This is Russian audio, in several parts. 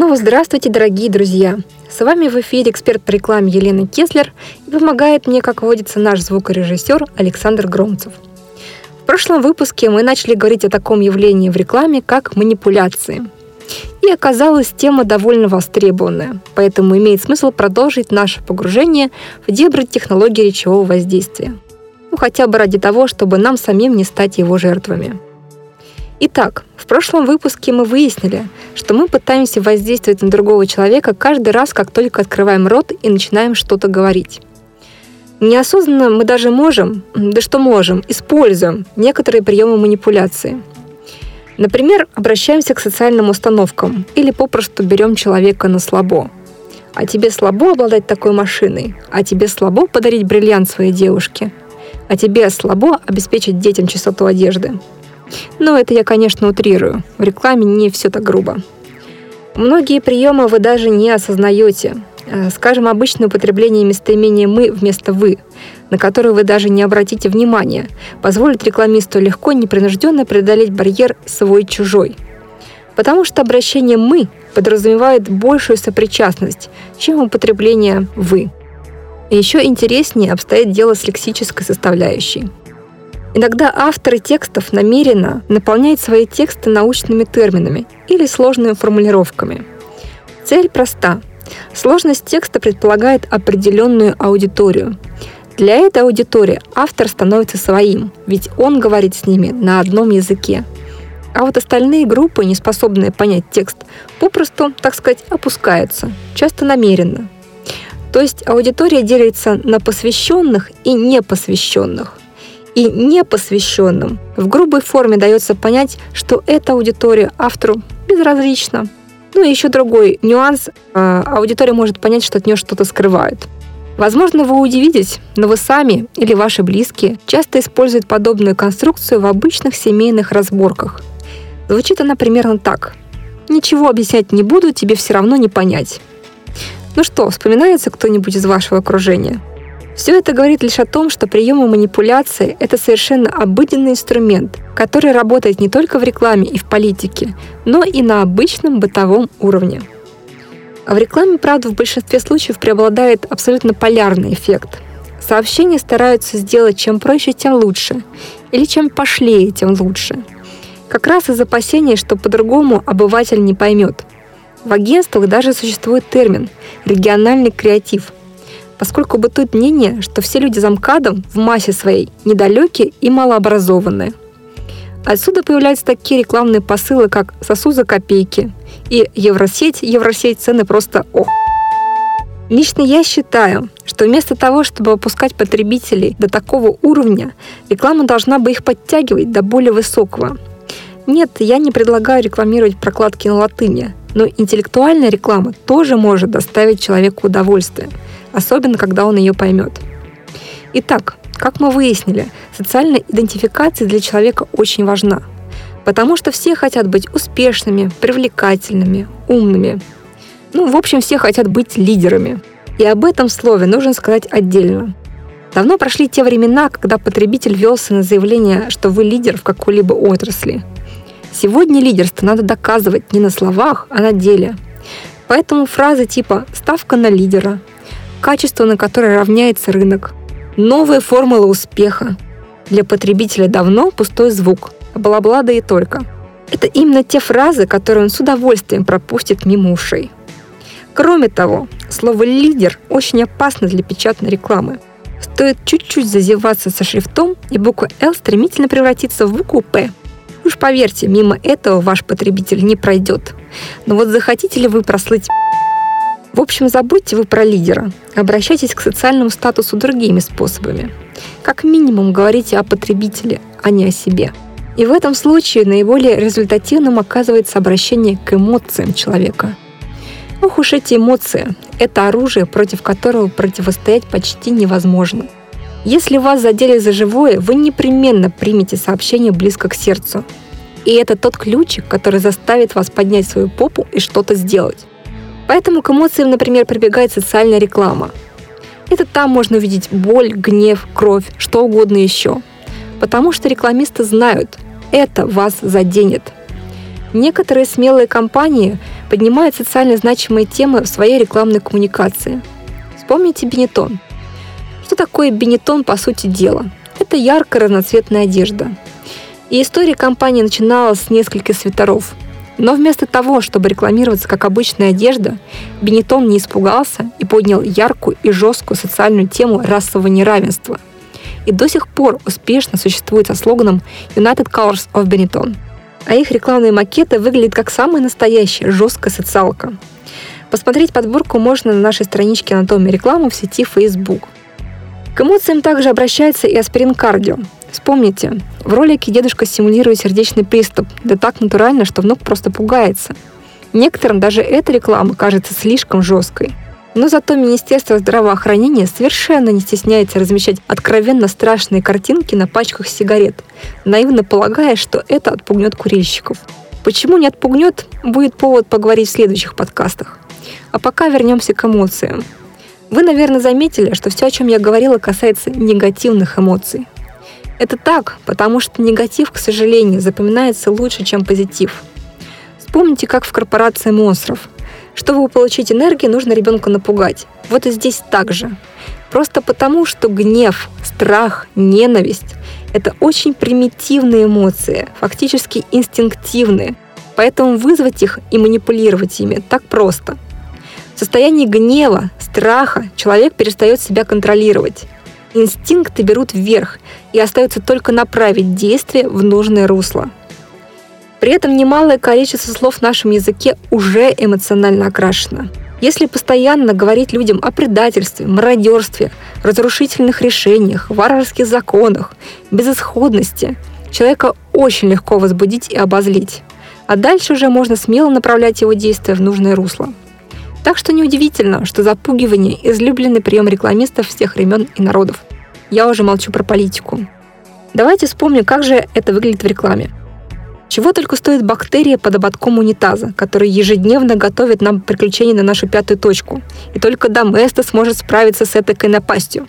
Снова здравствуйте, дорогие друзья! С вами в эфире эксперт по рекламе Елена Кеслер и помогает мне, как водится, наш звукорежиссер Александр Громцев. В прошлом выпуске мы начали говорить о таком явлении в рекламе, как манипуляции. И оказалась тема довольно востребованная, поэтому имеет смысл продолжить наше погружение в дебри технологии речевого воздействия. Ну, хотя бы ради того, чтобы нам самим не стать его жертвами – Итак, в прошлом выпуске мы выяснили, что мы пытаемся воздействовать на другого человека каждый раз, как только открываем рот и начинаем что-то говорить. Неосознанно мы даже можем, да что можем, используем некоторые приемы манипуляции. Например, обращаемся к социальным установкам или попросту берем человека на слабо. А тебе слабо обладать такой машиной, а тебе слабо подарить бриллиант своей девушке, а тебе слабо обеспечить детям чистоту одежды – но это я, конечно, утрирую. В рекламе не все так грубо. Многие приемы вы даже не осознаете. Э, скажем, обычное употребление местоимения «мы» вместо «вы», на которое вы даже не обратите внимания, позволит рекламисту легко, непринужденно преодолеть барьер «свой-чужой». Потому что обращение «мы» подразумевает большую сопричастность, чем употребление «вы». И еще интереснее обстоит дело с лексической составляющей. Иногда авторы текстов намеренно наполняют свои тексты научными терминами или сложными формулировками. Цель проста. Сложность текста предполагает определенную аудиторию. Для этой аудитории автор становится своим, ведь он говорит с ними на одном языке. А вот остальные группы, не способные понять текст, попросту, так сказать, опускаются, часто намеренно. То есть аудитория делится на посвященных и непосвященных и непосвященным в грубой форме дается понять, что эта аудитория автору безразлична. Ну и еще другой нюанс. А, аудитория может понять, что от нее что-то скрывают. Возможно, вы удивитесь, но вы сами или ваши близкие часто используют подобную конструкцию в обычных семейных разборках. Звучит она примерно так. «Ничего объяснять не буду, тебе все равно не понять». Ну что, вспоминается кто-нибудь из вашего окружения? Все это говорит лишь о том, что приемы манипуляции – это совершенно обыденный инструмент, который работает не только в рекламе и в политике, но и на обычном бытовом уровне. В рекламе, правда, в большинстве случаев преобладает абсолютно полярный эффект. Сообщения стараются сделать чем проще, тем лучше, или чем пошлее, тем лучше. Как раз из опасения, что по-другому обыватель не поймет. В агентствах даже существует термин «региональный креатив», поскольку бытует мнение, что все люди за МКАДом в массе своей недалекие и малообразованные. Отсюда появляются такие рекламные посылы, как «сосу за копейки» и «Евросеть, Евросеть, цены просто ох». Лично я считаю, что вместо того, чтобы опускать потребителей до такого уровня, реклама должна бы их подтягивать до более высокого. Нет, я не предлагаю рекламировать прокладки на латыни, но интеллектуальная реклама тоже может доставить человеку удовольствие – особенно когда он ее поймет. Итак, как мы выяснили, социальная идентификация для человека очень важна, потому что все хотят быть успешными, привлекательными, умными. Ну, в общем, все хотят быть лидерами. И об этом слове нужно сказать отдельно. Давно прошли те времена, когда потребитель велся на заявление, что вы лидер в какой-либо отрасли. Сегодня лидерство надо доказывать не на словах, а на деле. Поэтому фразы типа «ставка на лидера», качество, на которое равняется рынок. Новая формула успеха. Для потребителя давно пустой звук. Бла-бла да и только. Это именно те фразы, которые он с удовольствием пропустит мимо ушей. Кроме того, слово «лидер» очень опасно для печатной рекламы. Стоит чуть-чуть зазеваться со шрифтом, и буква «Л» стремительно превратится в букву «П». Уж поверьте, мимо этого ваш потребитель не пройдет. Но вот захотите ли вы прослыть в общем, забудьте вы про лидера. Обращайтесь к социальному статусу другими способами. Как минимум говорите о потребителе, а не о себе. И в этом случае наиболее результативным оказывается обращение к эмоциям человека. Ох уж эти эмоции – это оружие, против которого противостоять почти невозможно. Если вас задели за живое, вы непременно примете сообщение близко к сердцу. И это тот ключик, который заставит вас поднять свою попу и что-то сделать. Поэтому к эмоциям, например, прибегает социальная реклама. Это там можно увидеть боль, гнев, кровь, что угодно еще. Потому что рекламисты знают, это вас заденет. Некоторые смелые компании поднимает социально значимые темы в своей рекламной коммуникации. Вспомните Бенетон. Что такое Бенетон по сути дела? Это яркая разноцветная одежда. И история компании начиналась с нескольких свитеров. Но вместо того, чтобы рекламироваться как обычная одежда, Бенетон не испугался и поднял яркую и жесткую социальную тему расового неравенства. И до сих пор успешно существует со слоганом United Colors of Benetton. А их рекламные макеты выглядят как самая настоящая жесткая социалка. Посмотреть подборку можно на нашей страничке «Анатомия рекламы» в сети Facebook. К эмоциям также обращается и аспирин кардио, Вспомните, в ролике дедушка симулирует сердечный приступ, да так натурально, что внук просто пугается. Некоторым даже эта реклама кажется слишком жесткой. Но зато Министерство здравоохранения совершенно не стесняется размещать откровенно страшные картинки на пачках сигарет, наивно полагая, что это отпугнет курильщиков. Почему не отпугнет, будет повод поговорить в следующих подкастах. А пока вернемся к эмоциям. Вы, наверное, заметили, что все, о чем я говорила, касается негативных эмоций. Это так, потому что негатив, к сожалению, запоминается лучше, чем позитив. Вспомните, как в корпорации монстров. Чтобы получить энергию, нужно ребенка напугать. Вот и здесь так же. Просто потому, что гнев, страх, ненависть – это очень примитивные эмоции, фактически инстинктивные. Поэтому вызвать их и манипулировать ими так просто. В состоянии гнева, страха человек перестает себя контролировать. Инстинкты берут вверх, и остается только направить действие в нужное русло. При этом немалое количество слов в нашем языке уже эмоционально окрашено. Если постоянно говорить людям о предательстве, мародерстве, разрушительных решениях, варварских законах, безысходности, человека очень легко возбудить и обозлить. А дальше уже можно смело направлять его действия в нужное русло. Так что неудивительно, что запугивание – излюбленный прием рекламистов всех времен и народов. Я уже молчу про политику. Давайте вспомним, как же это выглядит в рекламе. Чего только стоит бактерия под ободком унитаза, который ежедневно готовит нам приключения на нашу пятую точку. И только Доместа сможет справиться с этой напастью.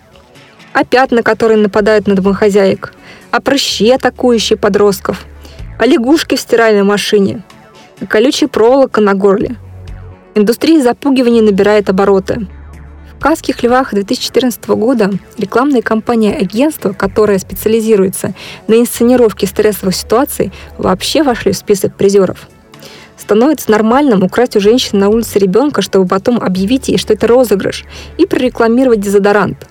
А пятна, которые нападают на домохозяек. А прыщи, атакующие подростков. А лягушки в стиральной машине. А колючая проволока на горле. Индустрия запугивания набирает обороты. В «Кавских львах» 2014 года рекламная кампания агентства, которая специализируется на инсценировке стрессовых ситуаций, вообще вошли в список призеров. Становится нормальным украсть у женщины на улице ребенка, чтобы потом объявить ей, что это розыгрыш, и прорекламировать дезодорант.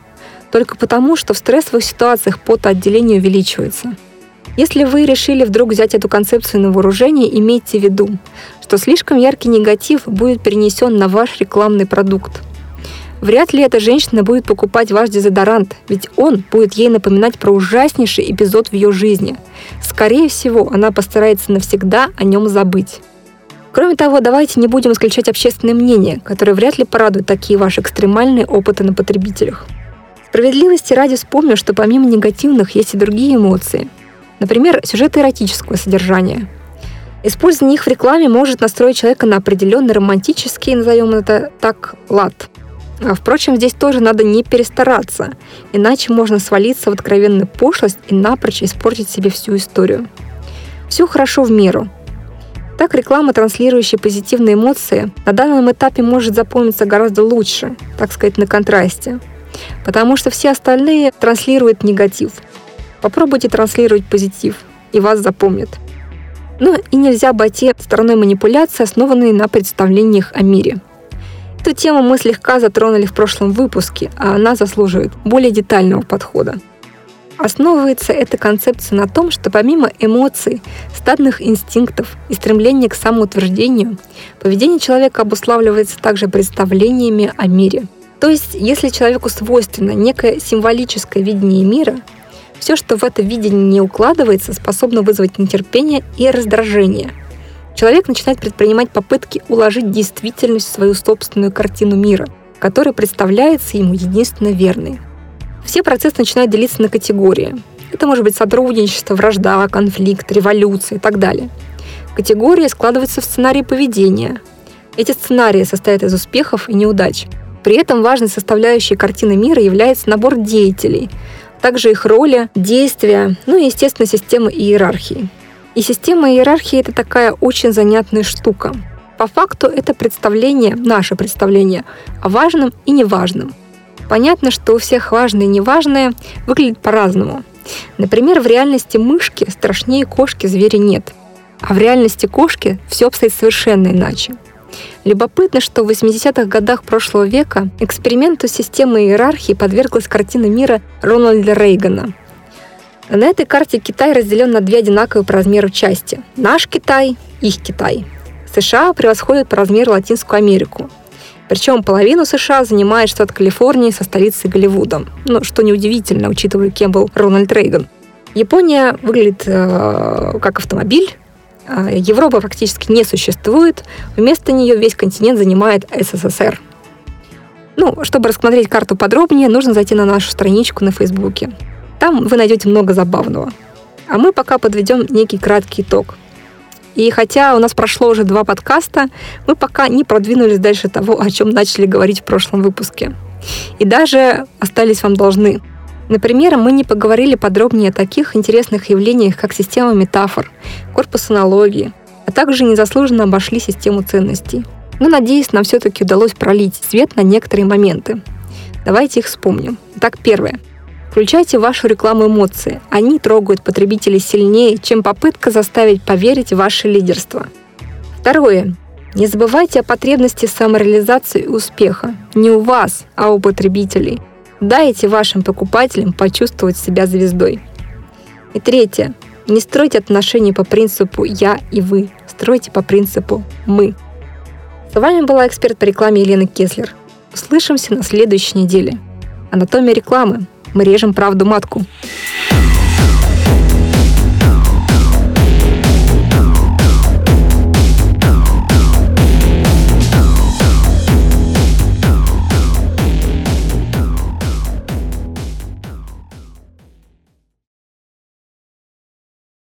Только потому, что в стрессовых ситуациях потоотделение увеличивается – если вы решили вдруг взять эту концепцию на вооружение, имейте в виду, что слишком яркий негатив будет перенесен на ваш рекламный продукт. Вряд ли эта женщина будет покупать ваш дезодорант, ведь он будет ей напоминать про ужаснейший эпизод в ее жизни. Скорее всего, она постарается навсегда о нем забыть. Кроме того, давайте не будем исключать общественное мнение, которое вряд ли порадует такие ваши экстремальные опыты на потребителях. Справедливости ради вспомню, что помимо негативных есть и другие эмоции – Например, сюжеты эротического содержания. Использование их в рекламе может настроить человека на определенный романтический, назовем это так, лад. А, впрочем, здесь тоже надо не перестараться, иначе можно свалиться в откровенную пошлость и напрочь испортить себе всю историю. Все хорошо в меру. Так реклама, транслирующая позитивные эмоции, на данном этапе может запомниться гораздо лучше, так сказать, на контрасте. Потому что все остальные транслируют негатив – Попробуйте транслировать позитив, и вас запомнят. Но и нельзя обойти стороной манипуляции, основанные на представлениях о мире. Эту тему мы слегка затронули в прошлом выпуске, а она заслуживает более детального подхода. Основывается эта концепция на том, что помимо эмоций, стадных инстинктов и стремления к самоутверждению, поведение человека обуславливается также представлениями о мире. То есть, если человеку свойственно некое символическое видение мира, все, что в это видение не укладывается, способно вызвать нетерпение и раздражение. Человек начинает предпринимать попытки уложить действительность в свою собственную картину мира, которая представляется ему единственно верной. Все процессы начинают делиться на категории. Это может быть сотрудничество, вражда, конфликт, революция и так далее. Категории складываются в сценарии поведения. Эти сценарии состоят из успехов и неудач. При этом важной составляющей картины мира является набор деятелей, также их роли, действия, ну и, естественно, система иерархии. И система иерархии — это такая очень занятная штука. По факту это представление, наше представление о важном и неважном. Понятно, что у всех важное и неважное выглядит по-разному. Например, в реальности мышки страшнее кошки зверя нет. А в реальности кошки все обстоит совершенно иначе. Любопытно, что в 80-х годах прошлого века эксперименту системы иерархии подверглась картина мира Рональда Рейгана. На этой карте Китай разделен на две одинаковые по размеру части. Наш Китай, их Китай. США превосходят по размеру Латинскую Америку. Причем половину США занимает штат Калифорнии со столицей Голливудом. Ну, что неудивительно, учитывая, кем был Рональд Рейган. Япония выглядит э, как автомобиль, Европа практически не существует, вместо нее весь континент занимает СССР. Ну, чтобы рассмотреть карту подробнее, нужно зайти на нашу страничку на Фейсбуке. Там вы найдете много забавного. А мы пока подведем некий краткий итог. И хотя у нас прошло уже два подкаста, мы пока не продвинулись дальше того, о чем начали говорить в прошлом выпуске. И даже остались вам должны. Например, мы не поговорили подробнее о таких интересных явлениях, как система метафор, корпус аналогии, а также незаслуженно обошли систему ценностей. Но, надеюсь, нам все-таки удалось пролить свет на некоторые моменты. Давайте их вспомним. Итак, первое. Включайте вашу рекламу эмоции. Они трогают потребителей сильнее, чем попытка заставить поверить в ваше лидерство. Второе. Не забывайте о потребности самореализации и успеха. Не у вас, а у потребителей – Дайте вашим покупателям почувствовать себя звездой. И третье. Не стройте отношения по принципу «я» и «вы». Стройте по принципу «мы». С вами была эксперт по рекламе Елена Кеслер. Услышимся на следующей неделе. Анатомия рекламы. Мы режем правду матку.